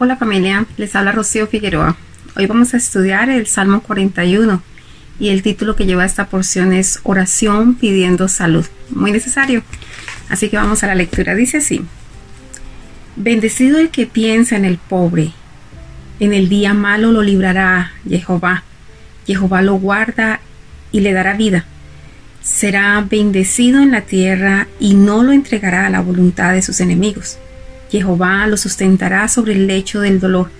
Hola familia, les habla Rocío Figueroa. Hoy vamos a estudiar el Salmo 41 y el título que lleva esta porción es Oración pidiendo salud. Muy necesario. Así que vamos a la lectura. Dice así. Bendecido el que piensa en el pobre. En el día malo lo librará Jehová. Jehová lo guarda y le dará vida. Será bendecido en la tierra y no lo entregará a la voluntad de sus enemigos. Jehová lo sustentará sobre el lecho del dolor,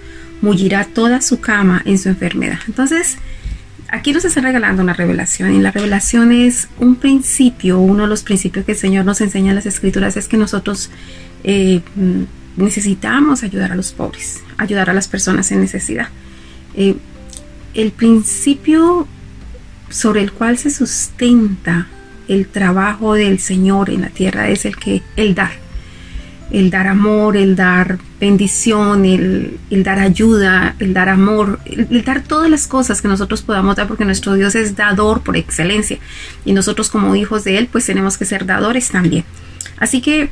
mullirá toda su cama en su enfermedad. Entonces, aquí nos está regalando una revelación y la revelación es un principio, uno de los principios que el Señor nos enseña en las escrituras es que nosotros eh, necesitamos ayudar a los pobres, ayudar a las personas en necesidad. Eh, el principio sobre el cual se sustenta el trabajo del Señor en la tierra es el que el dar el dar amor, el dar bendición, el, dar ayuda, el dar amor, el, dar todas las cosas que nosotros podamos dar, porque nuestro Dios es dador por excelencia. Y nosotros como hijos de Él, pues tenemos que ser dadores también. Así que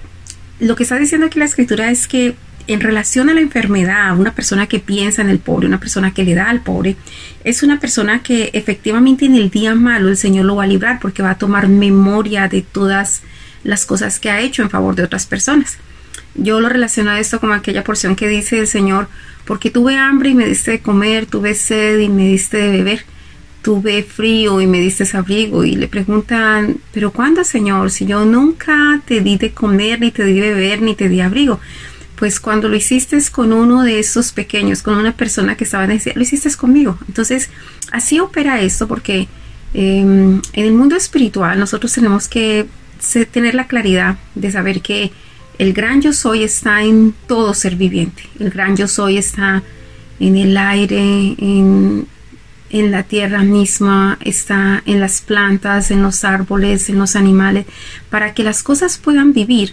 lo que está diciendo aquí la escritura es que en relación a la enfermedad, una persona que piensa en el pobre, una persona que le da al pobre, es una persona que efectivamente en el día malo el Señor lo va a librar porque va a tomar memoria de todas las cosas que ha hecho en favor de otras personas. Yo lo relaciono a esto como aquella porción que dice el Señor, porque tuve hambre y me diste de comer, tuve sed y me diste de beber, tuve frío y me diste abrigo. Y le preguntan, pero ¿cuándo, Señor? Si yo nunca te di de comer, ni te di de beber, ni te di abrigo. Pues cuando lo hiciste con uno de esos pequeños, con una persona que estaba en necesidad, lo hiciste conmigo. Entonces, así opera esto porque em, en el mundo espiritual nosotros tenemos que tener la claridad de saber que el gran yo soy está en todo ser viviente. El gran yo soy está en el aire, en, la tierra misma, está en las plantas, en los árboles, en los animales. Para que las cosas puedan vivir,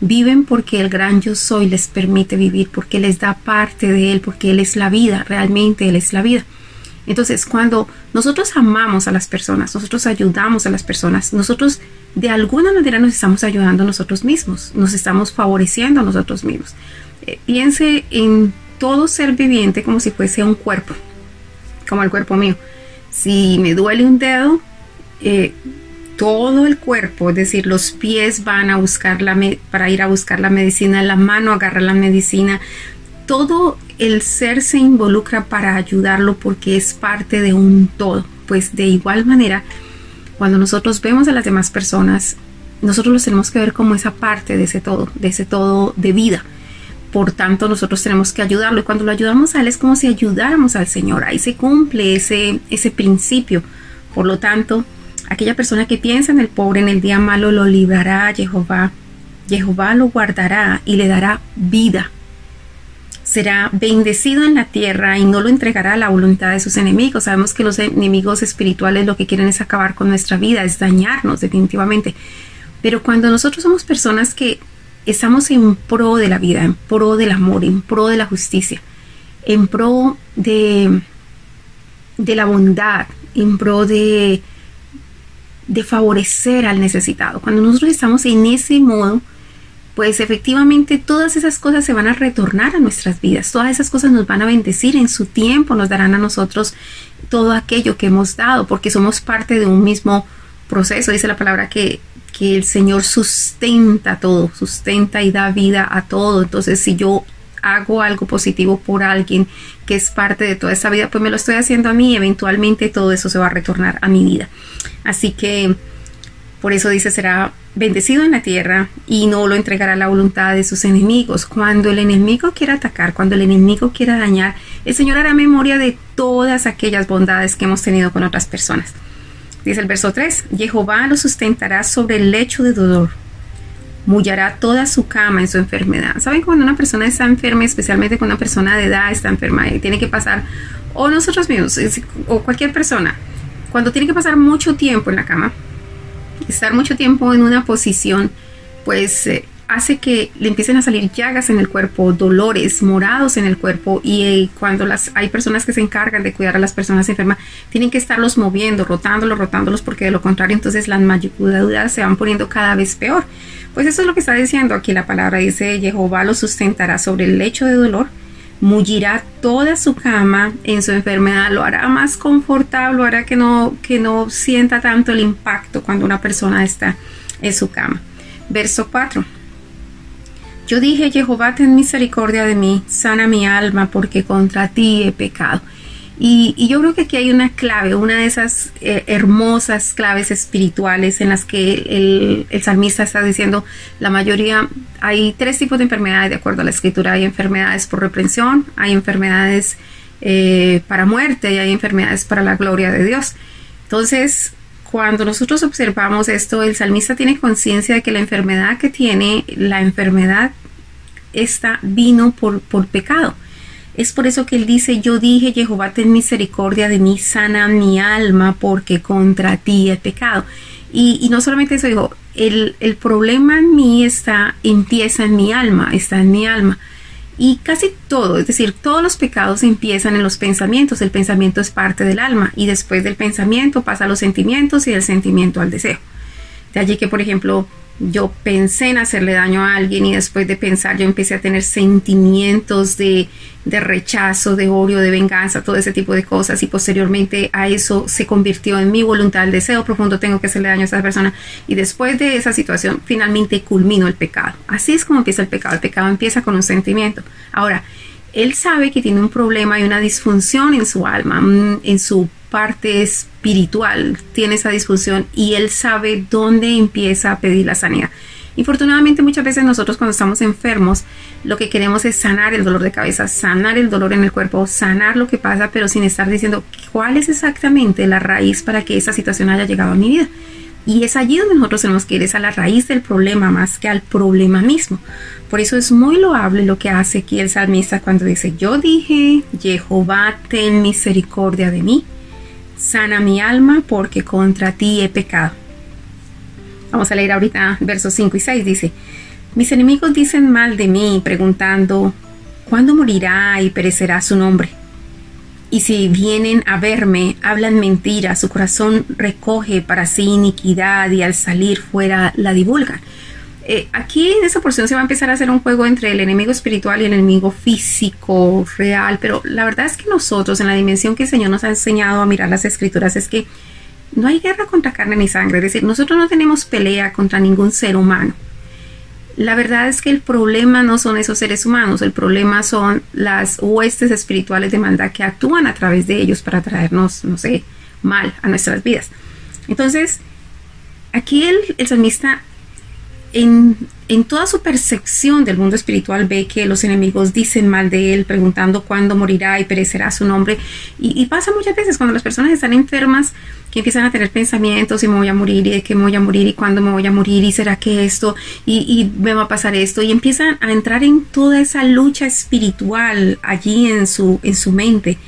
viven porque el gran yo soy les permite vivir, porque les da parte de él, porque él es la vida, realmente él es la vida. Entonces, cuando nosotros amamos a las personas, nosotros ayudamos a las personas, nosotros de alguna manera nos estamos ayudando a nosotros mismos, nos estamos favoreciendo a nosotros mismos. Eh, piense en todo ser viviente como si fuese un cuerpo, como el cuerpo mío. Si me duele un dedo, eh, todo el cuerpo, es decir, los pies van a buscar la para ir a buscar la medicina, la mano agarra la medicina, todo el ser se involucra para ayudarlo porque es parte de un todo. Pues de igual manera, cuando nosotros vemos a las demás personas, nosotros los tenemos que ver como esa parte de ese todo, de ese todo de vida. Por tanto, nosotros tenemos que ayudarlo. Y cuando lo ayudamos a Él es como si ayudáramos al Señor. Ahí se cumple ese, ese principio. Por lo tanto, aquella persona que piensa en el pobre en el día malo lo librará a Jehová. Jehová lo guardará y le dará vida será bendecido en la tierra y no lo entregará a la voluntad de sus enemigos. Sabemos que los enemigos espirituales lo que quieren es acabar con nuestra vida, es dañarnos definitivamente. Pero cuando nosotros somos personas que estamos en pro de la vida, en pro del amor, en pro de la justicia, en pro de, la bondad, en pro de, de favorecer al necesitado, cuando nosotros estamos en ese modo, pues efectivamente todas esas cosas se van a retornar a nuestras vidas, todas esas cosas nos van a bendecir en su tiempo, nos darán a nosotros todo aquello que hemos dado, porque somos parte de un mismo proceso, dice la palabra que, que el Señor sustenta todo, sustenta y da vida a todo, entonces si yo hago algo positivo por alguien que es parte de toda esa vida, pues me lo estoy haciendo a mí, eventualmente todo eso se va a retornar a mi vida. Así que por eso dice, será bendecido en la tierra y no lo entregará a la voluntad de sus enemigos. Cuando el enemigo quiera atacar, cuando el enemigo quiera dañar, el Señor hará memoria de todas aquellas bondades que hemos tenido con otras personas. Dice el verso 3, Jehová lo sustentará sobre el lecho de dolor, mullará toda su cama en su enfermedad. ¿Saben cuando una persona está enferma, especialmente cuando una persona de edad está enferma y tiene que pasar, o nosotros mismos, o cualquier persona, cuando tiene que pasar mucho tiempo en la cama, estar mucho tiempo en una posición, pues eh, hace que le empiecen a salir llagas en el cuerpo, dolores, morados en el cuerpo y eh, cuando las hay personas que se encargan de cuidar a las personas enfermas, tienen que estarlos moviendo, rotándolos, rotándolos porque de lo contrario entonces las mayucudaduras se van poniendo cada vez peor. Pues eso es lo que está diciendo aquí la palabra, dice Jehová lo sustentará sobre el lecho de dolor, mullirá toda su cama en su enfermedad, lo hará más confortable, hará que no, que no sienta tanto el impacto cuando una persona está en su cama. Verso 4. Yo dije, Jehová, ten misericordia de mí, sana mi alma, porque contra ti he pecado. Y, yo creo que aquí hay una clave, una de esas eh, hermosas claves espirituales en las que el, el, salmista está diciendo, la mayoría, hay tres tipos de enfermedades de acuerdo a la escritura. Hay enfermedades por reprensión, hay enfermedades eh, para muerte y hay enfermedades para la gloria de Dios. Entonces, cuando nosotros observamos esto, el salmista tiene conciencia de que la enfermedad que tiene, la enfermedad esta vino por, por pecado. Es por eso que él dice, yo dije, Jehová, ten misericordia de mí, sana mi alma, porque contra ti he pecado. Y, no solamente eso, dijo, el, el, problema en mí está, empieza en mi alma, está en mi alma. Y casi todo, es decir, todos los pecados empiezan en los pensamientos, el pensamiento es parte del alma y después del pensamiento pasa a los sentimientos y del sentimiento al deseo. De allí que, por ejemplo, yo pensé en hacerle daño a alguien y después de pensar yo empecé a tener sentimientos de, de, rechazo, de odio, de venganza, todo ese tipo de cosas y posteriormente a eso se convirtió en mi voluntad, el deseo profundo, tengo que hacerle daño a esa persona y después de esa situación finalmente culmino el pecado. Así es como empieza el pecado, el pecado empieza con un sentimiento. Ahora, él sabe que tiene un problema y una disfunción en su alma, mm, en su parte espiritual, tiene esa disfunción y él sabe dónde empieza a pedir la sanidad. Infortunadamente muchas veces nosotros cuando estamos enfermos lo que queremos es sanar el dolor de cabeza, sanar el dolor en el cuerpo, sanar lo que pasa, pero sin estar diciendo cuál es exactamente la raíz para que esa situación haya llegado a mi vida. Y es allí donde nosotros tenemos que ir, es a la raíz del problema más que al problema mismo. Por eso es muy loable lo que hace aquí el salmista cuando dice, yo dije, Jehová, ten misericordia de mí, sana mi alma porque contra ti he pecado. Vamos a leer ahorita versos 5 y 6. Dice, mis enemigos dicen mal de mí preguntando, ¿cuándo morirá y perecerá su nombre? Y si vienen a verme, hablan mentira, su corazón recoge para sí iniquidad y al salir fuera la divulgan. Eh, aquí en esa porción se va a empezar a hacer un juego entre el enemigo espiritual y el enemigo físico, real, pero la verdad es que nosotros, en la dimensión que el Señor nos ha enseñado a mirar las escrituras, es que no hay guerra contra carne ni sangre, es decir, nosotros no tenemos pelea contra ningún ser humano. La verdad es que el problema no son esos seres humanos, el problema son las huestes espirituales de maldad que actúan a través de ellos para traernos, no sé, mal a nuestras vidas. Entonces, aquí el, el salmista en, toda su percepción del mundo espiritual ve que los enemigos dicen mal de él, preguntando cuándo morirá y perecerá su nombre. Y, pasa muchas veces cuando las personas están enfermas, que empiezan a tener pensamientos y me voy a morir y de qué me voy a morir y cuándo me voy a morir y será que esto y, y me va a pasar esto y empiezan a entrar en toda esa lucha espiritual allí en su, en su mente.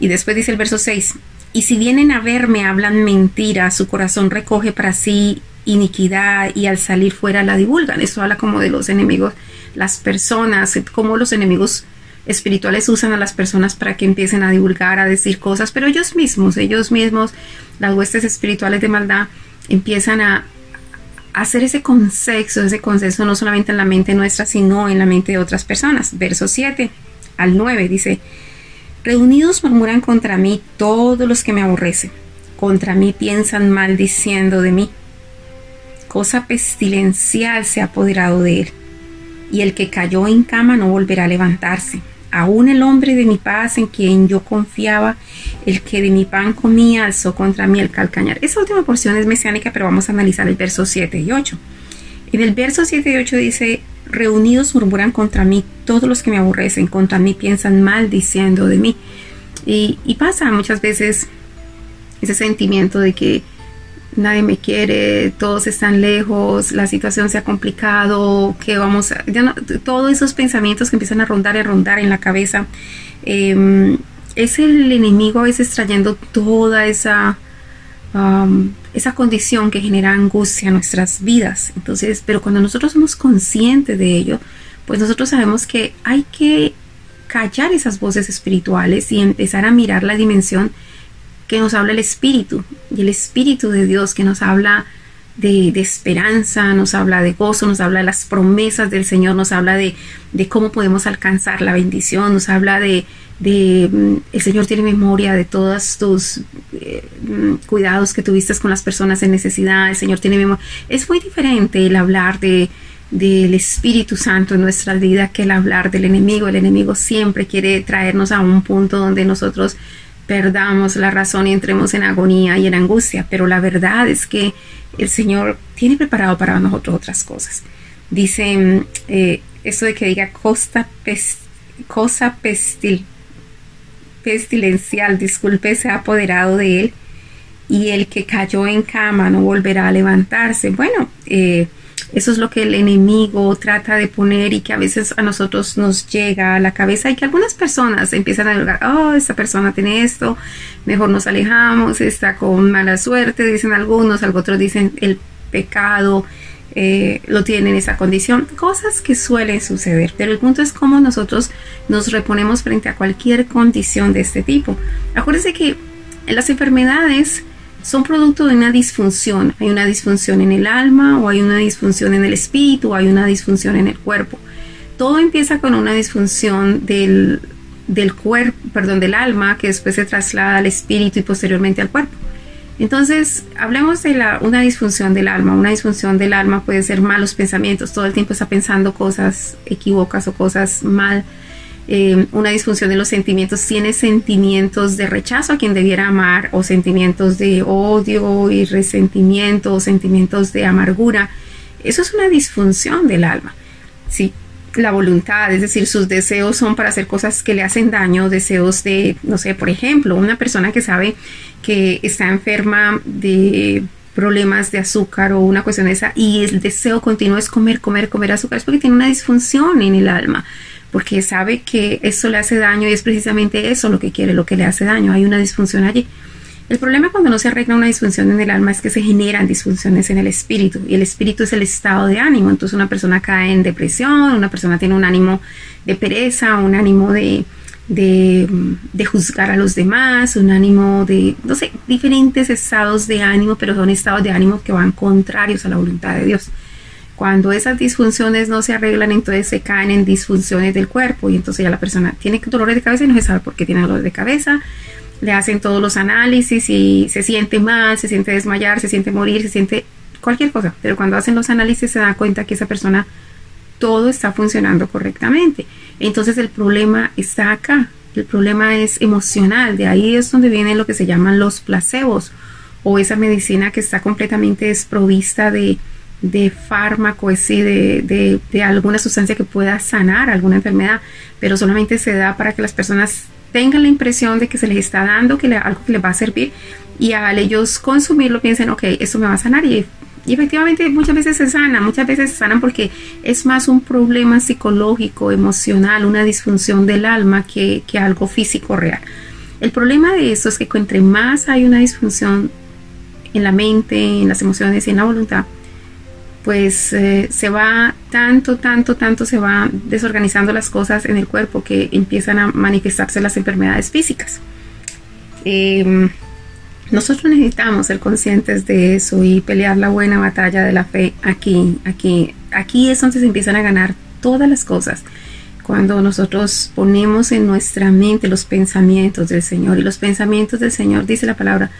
Y después dice el verso 6, y si vienen a verme hablan mentira, su corazón recoge para sí iniquidad y al salir fuera la divulgan. Eso habla como de los enemigos, las personas, como los enemigos espirituales usan a las personas para que empiecen a divulgar, a decir cosas, pero ellos mismos, ellos mismos, las huestes espirituales de maldad, empiezan a, hacer ese consenso, ese consenso no solamente en la mente nuestra, sino en la mente de otras personas. Verso 7 al 9 dice, reunidos murmuran contra mí todos los que me aborrecen, contra mí piensan mal diciendo de mí cosa pestilencial se ha apoderado de él, y el que cayó en cama no volverá a levantarse. Aún el hombre de mi paz en quien yo confiaba, el que de mi pan comía, alzó contra mí el calcañar. Esa última porción es mesiánica, pero vamos a analizar el verso 7 y 8. En el verso 7 y 8 dice, reunidos murmuran contra mí todos los que me aborrecen, contra mí piensan mal diciendo de mí. Y, y pasa muchas veces ese sentimiento de que nadie me quiere, todos están lejos, la situación se ha complicado, que vamos a... todos esos pensamientos que empiezan a rondar y rondar en la cabeza, em, es el enemigo a veces trayendo toda esa, esa condición que genera angustia en nuestras vidas. Entonces, pero cuando nosotros somos conscientes de ello, pues nosotros sabemos que hay que callar esas voces espirituales y empezar a mirar la dimensión que nos habla el Espíritu y el Espíritu de Dios que nos habla de, esperanza, nos habla de gozo, nos habla de las promesas del Señor, nos habla de, de cómo podemos alcanzar la bendición, nos habla de, de mm, el Señor tiene memoria de todos tus eh, mm, cuidados que tuviste con las personas en necesidad, el Señor tiene memoria. Es muy diferente el hablar de del Espíritu Santo en nuestra vida que el hablar del enemigo. El enemigo siempre quiere traernos a un punto donde nosotros perdamos la razón y entremos en agonía y en angustia, pero la verdad es que el Señor tiene preparado para nosotros otras cosas. Dice eh, eso de que diga costa cosa pestil, pestilencial, disculpe, se ha apoderado de él y el que cayó en cama no volverá a levantarse. Bueno, eh, eso es lo que el enemigo trata de poner y que a veces a nosotros nos llega a la cabeza y que algunas personas empiezan a decir, oh, esta persona tiene esto, mejor nos alejamos, está con mala suerte, dicen algunos, otros dicen el pecado eh, lo tiene en esa condición, cosas que suelen suceder, pero el punto es cómo nosotros nos reponemos frente a cualquier condición de este tipo. Acuérdense que las enfermedades son producto de una disfunción. Hay una disfunción en el alma o hay una disfunción en el espíritu o hay una disfunción en el cuerpo. Todo empieza con una disfunción del, del cuerpo, perdón, del alma que después se traslada al espíritu y posteriormente al cuerpo. Entonces, hablemos de la, una disfunción del alma. Una disfunción del alma puede ser malos pensamientos. Todo el tiempo está pensando cosas equivocas o cosas mal eh, una disfunción de los sentimientos, tiene sentimientos de rechazo a quien debiera amar o sentimientos de odio y resentimiento o sentimientos de amargura. Eso es una disfunción del alma. Sí, la voluntad, es decir, sus deseos son para hacer cosas que le hacen daño, deseos de, no sé, por ejemplo, una persona que sabe que está enferma de problemas de azúcar o una cuestión de esa y el deseo continuo es comer, comer, comer azúcar, es porque tiene una disfunción en el alma porque sabe que eso le hace daño y es precisamente eso lo que quiere, lo que le hace daño. Hay una disfunción allí. El problema cuando no se arregla una disfunción en el alma es que se generan disfunciones en el espíritu y el espíritu es el estado de ánimo. Entonces una persona cae en depresión, una persona tiene un ánimo de pereza, un ánimo de, de, de, juzgar a los demás, un ánimo de, no sé, diferentes estados de ánimo, pero son estados de ánimo que van contrarios a la voluntad de Dios. Cuando esas disfunciones no se arreglan, entonces se caen en disfunciones del cuerpo y entonces ya la persona tiene dolores de cabeza y no se sabe por qué tiene dolores de cabeza. Le hacen todos los análisis y se siente mal, se siente desmayar, se siente morir, se siente cualquier cosa. Pero cuando hacen los análisis se da cuenta que esa persona todo está funcionando correctamente. Entonces el problema está acá. El problema es emocional. De ahí es donde vienen lo que se llaman los placebos o esa medicina que está completamente desprovista de, de fármaco, sí, de, de, alguna sustancia que pueda sanar alguna enfermedad, pero solamente se da para que las personas tengan la impresión de que se les está dando que algo que les va a servir y al ellos consumirlo piensen, ok, esto me va a sanar y, efectivamente muchas veces se sana, muchas veces se sanan porque es más un problema psicológico, emocional, una disfunción del alma que, que algo físico real. El problema de esto es que entre más hay una disfunción en la mente, en las emociones y en la voluntad, pues eh, se va tanto, tanto, tanto se va desorganizando las cosas en el cuerpo que empiezan a manifestarse las enfermedades físicas. Em, nosotros necesitamos ser conscientes de eso y pelear la buena batalla de la fe aquí, aquí, aquí es donde se empiezan a ganar todas las cosas. Cuando nosotros ponemos en nuestra mente los pensamientos del Señor y los pensamientos del Señor, dice la palabra,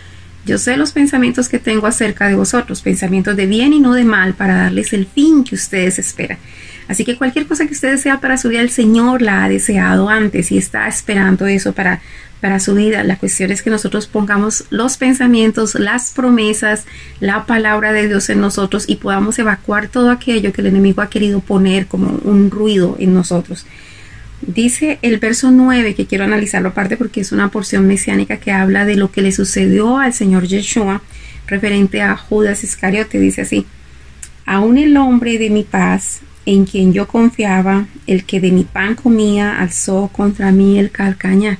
yo sé los pensamientos que tengo acerca de vosotros, pensamientos de bien y no de mal, para darles el fin que ustedes esperan. Así que cualquier cosa que usted desea para su vida, el Señor la ha deseado antes y está esperando eso para, para su vida. La cuestión es que nosotros pongamos los pensamientos, las promesas, la palabra de Dios en nosotros y podamos evacuar todo aquello que el enemigo ha querido poner como un ruido en nosotros. Dice el verso 9, que quiero analizarlo aparte porque es una porción mesiánica que habla de lo que le sucedió al Señor Yeshua referente a Judas Iscariote. Dice así, aún el hombre de mi paz, en quien yo confiaba, el que de mi pan comía, alzó contra mí el calcaña.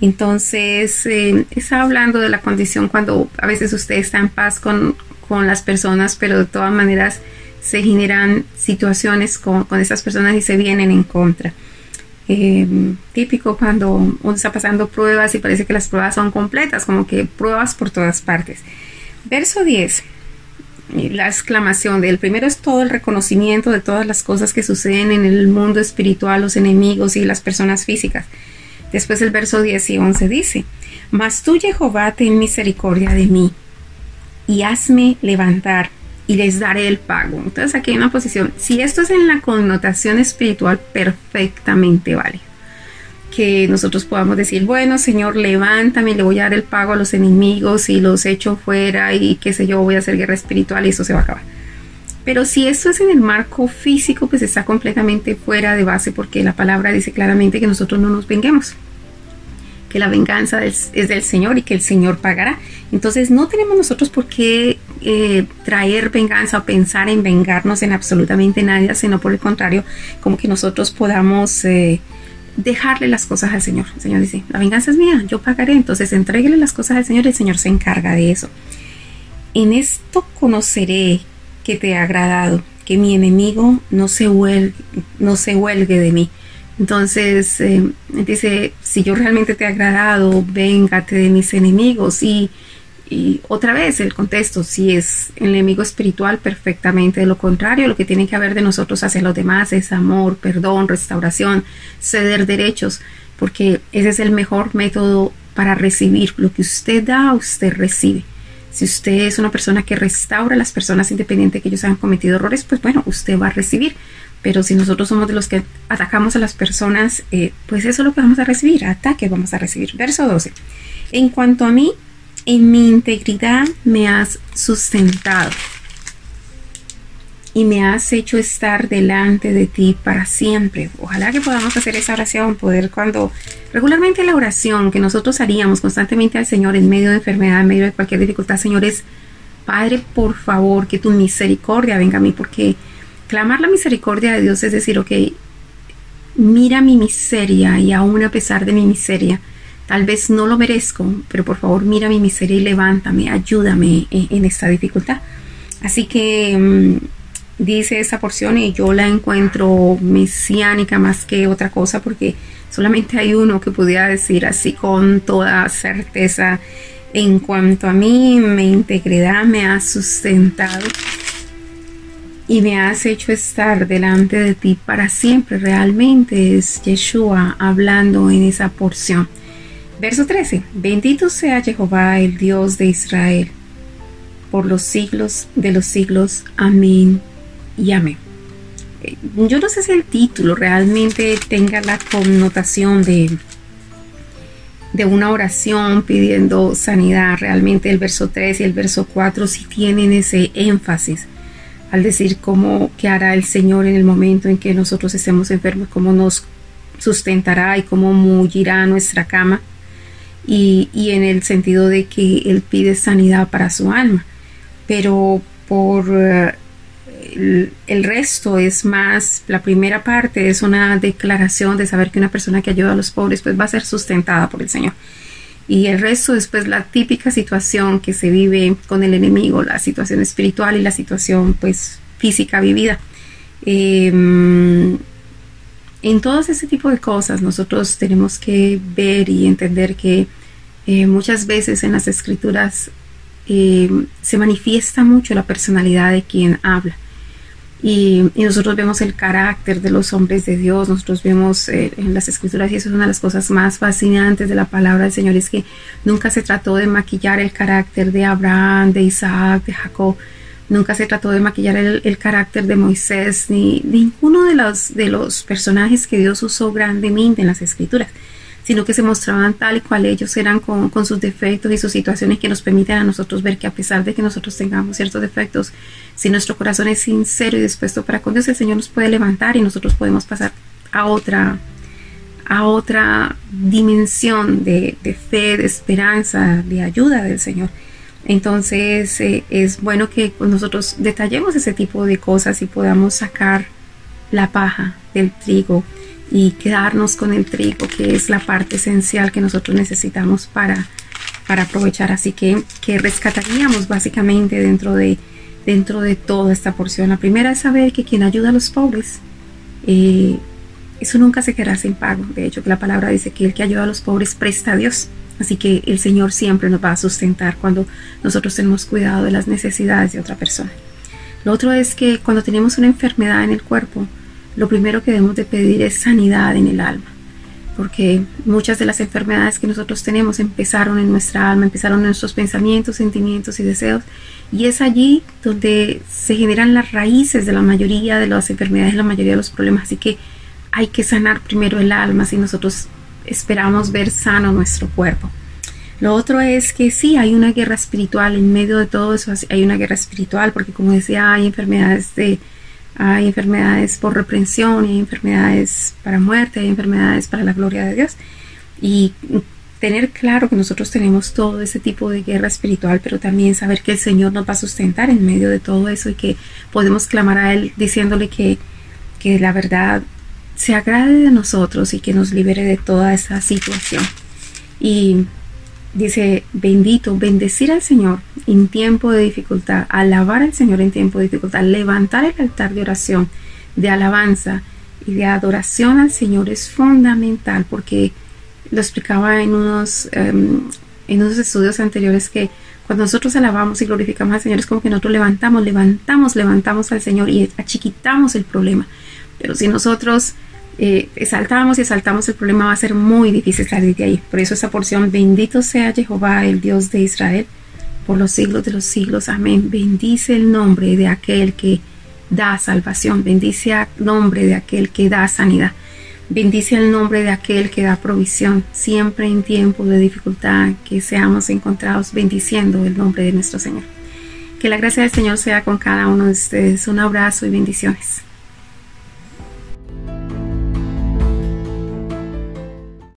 Entonces, eh, está hablando de la condición cuando a veces usted está en paz con, con las personas, pero de todas maneras se generan situaciones con, con esas personas y se vienen en contra. Em, típico cuando uno está pasando pruebas y parece que las pruebas son completas, como que pruebas por todas partes. Verso 10. la exclamación del primero es todo el reconocimiento de todas las cosas que suceden en el mundo espiritual, los enemigos y las personas físicas. Después el verso 10 y 11 dice, Mas tú Jehová ten misericordia de mí y hazme levantar y les daré el pago. Entonces aquí hay una posición, si esto es en la connotación espiritual, perfectamente vale. Que nosotros podamos decir, bueno, Señor, levántame, le voy a dar el pago a los enemigos y los echo fuera y qué sé yo, voy a hacer guerra espiritual y eso se va a acabar. Pero si esto es en el marco físico, pues está completamente fuera de base porque la palabra dice claramente que nosotros no nos venguemos que la venganza es, del Señor y que el Señor pagará. Entonces no tenemos nosotros por qué eh, traer venganza o pensar en vengarnos en absolutamente nadie, sino por el contrario, como que nosotros podamos eh, dejarle las cosas al Señor. El Señor dice, la venganza es mía, yo pagaré. Entonces entréguele las cosas al Señor y el Señor se encarga de eso. En esto conoceré que te ha agradado, que mi enemigo no se huelgue, no se huelgue de mí. Entonces eh, dice, si yo realmente te he agradado, véngate de mis enemigos. Y, otra vez el contexto, si es el enemigo espiritual, perfectamente. De lo contrario, lo que tiene que haber de nosotros hacia los demás es amor, perdón, restauración, ceder derechos, porque ese es el mejor método para recibir. Lo que usted da, usted recibe. Si usted es una persona que restaura a las personas independientes que ellos han cometido errores, pues bueno, usted va a recibir. Pero si nosotros somos de los que atacamos a las personas, eh, pues eso es lo que vamos a recibir, ataque vamos a recibir. Verso 12. En cuanto a mí, en mi integridad me has sustentado y me has hecho estar delante de ti para siempre. Ojalá que podamos hacer esa oración, poder cuando regularmente la oración que nosotros haríamos constantemente al Señor en medio de enfermedad, en medio de cualquier dificultad, Señor, es, Padre, por favor, que tu misericordia venga a mí, porque clamar la misericordia de Dios es decir, ok, mira mi miseria y aún a pesar de mi miseria, tal vez no lo merezco, pero por favor mira mi miseria y levántame, ayúdame en, esta dificultad. Así que mm, dice esa porción y yo la encuentro mesiánica más que otra cosa porque solamente hay uno que pudiera decir así con toda certeza en cuanto a mí, mi integridad me ha sustentado y me has hecho estar delante de ti para siempre. Realmente es Yeshua hablando en esa porción. Verso 13. Bendito sea Jehová, el Dios de Israel, por los siglos de los siglos. Amén y amén. Eh, yo no sé si el título realmente tenga la connotación de, de una oración pidiendo sanidad. Realmente el verso 3 y el verso 4 sí tienen ese énfasis al decir cómo que hará el Señor en el momento en que nosotros estemos enfermos, cómo nos sustentará y cómo mullirá nuestra cama. Y, en el sentido de que Él pide sanidad para su alma. Pero por eh, el, resto es más, la primera parte es una declaración de saber que una persona que ayuda a los pobres pues va a ser sustentada por el Señor y el resto después la típica situación que se vive con el enemigo, la situación espiritual y la situación pues física vivida. Em, en todos ese tipo de cosas nosotros tenemos que ver y entender que eh, muchas veces en las escrituras em, se manifiesta mucho la personalidad de quien habla. Y, nosotros vemos el carácter de los hombres de Dios, nosotros vemos eh, en las escrituras y eso es una de las cosas más fascinantes de la palabra del Señor, es que nunca se trató de maquillar el carácter de Abraham, de Isaac, de Jacob, nunca se trató de maquillar el, carácter de Moisés, ni ninguno de los, de los personajes que Dios usó grandemente en las escrituras sino que se mostraban tal y cual ellos eran con, sus defectos y sus situaciones que nos permiten a nosotros ver que a pesar de que nosotros tengamos ciertos defectos, si nuestro corazón es sincero y dispuesto para con Dios, el Señor nos puede levantar y nosotros podemos pasar a otra a otra dimensión de, fe, de esperanza, de ayuda del Señor. Entonces eh, es bueno que nosotros detallemos ese tipo de cosas y podamos sacar la paja del trigo y quedarnos con el trigo, que es la parte esencial que nosotros necesitamos para, para aprovechar. Así que, que rescataríamos básicamente dentro de, dentro de toda esta porción. La primera es saber que quien ayuda a los pobres, eh, eso nunca se quedará sin pago. De hecho, la palabra dice que el que ayuda a los pobres presta a Dios. Así que el Señor siempre nos va a sustentar cuando nosotros tenemos cuidado de las necesidades de otra persona. Lo otro es que cuando tenemos una enfermedad en el cuerpo, lo primero que debemos de pedir es sanidad en el alma. Porque muchas de las enfermedades que nosotros tenemos empezaron en nuestra alma, empezaron en nuestros pensamientos, sentimientos y deseos. Y es allí donde se generan las raíces de la mayoría de las enfermedades, la mayoría de los problemas. Así que hay que sanar primero el alma si nosotros esperamos ver sano nuestro cuerpo. Lo otro es que sí, hay una guerra espiritual en medio de todo eso, hay una guerra espiritual porque como decía, hay enfermedades de hay enfermedades por reprensión, hay enfermedades para muerte, hay enfermedades para la gloria de Dios. Y tener claro que nosotros tenemos todo ese tipo de guerra espiritual, pero también saber que el Señor nos va a sustentar en medio de todo eso y que podemos clamar a Él diciéndole que, que la verdad se agrade de nosotros y que nos libere de toda esa situación. Y dice, bendito, bendecir al Señor en tiempo de dificultad, alabar al Señor en tiempo de dificultad, levantar el altar de oración, de alabanza y de adoración al Señor es fundamental porque lo explicaba en unos, em, en unos estudios anteriores que cuando nosotros alabamos y glorificamos al Señor es como que nosotros levantamos, levantamos, levantamos al Señor y achiquitamos el problema. Pero si nosotros eh, exaltamos y exaltamos el problema va a ser muy difícil salir de ahí. Por eso esa porción, bendito sea Jehová, el Dios de Israel, por los siglos de los siglos. Amén. Bendice el nombre de aquel que da salvación. Bendice el nombre de aquel que da sanidad. Bendice el nombre de aquel que da provisión. Siempre en tiempo de dificultad que seamos encontrados bendiciendo el nombre de nuestro Señor. Que la gracia del Señor sea con cada uno de ustedes. Un abrazo y bendiciones.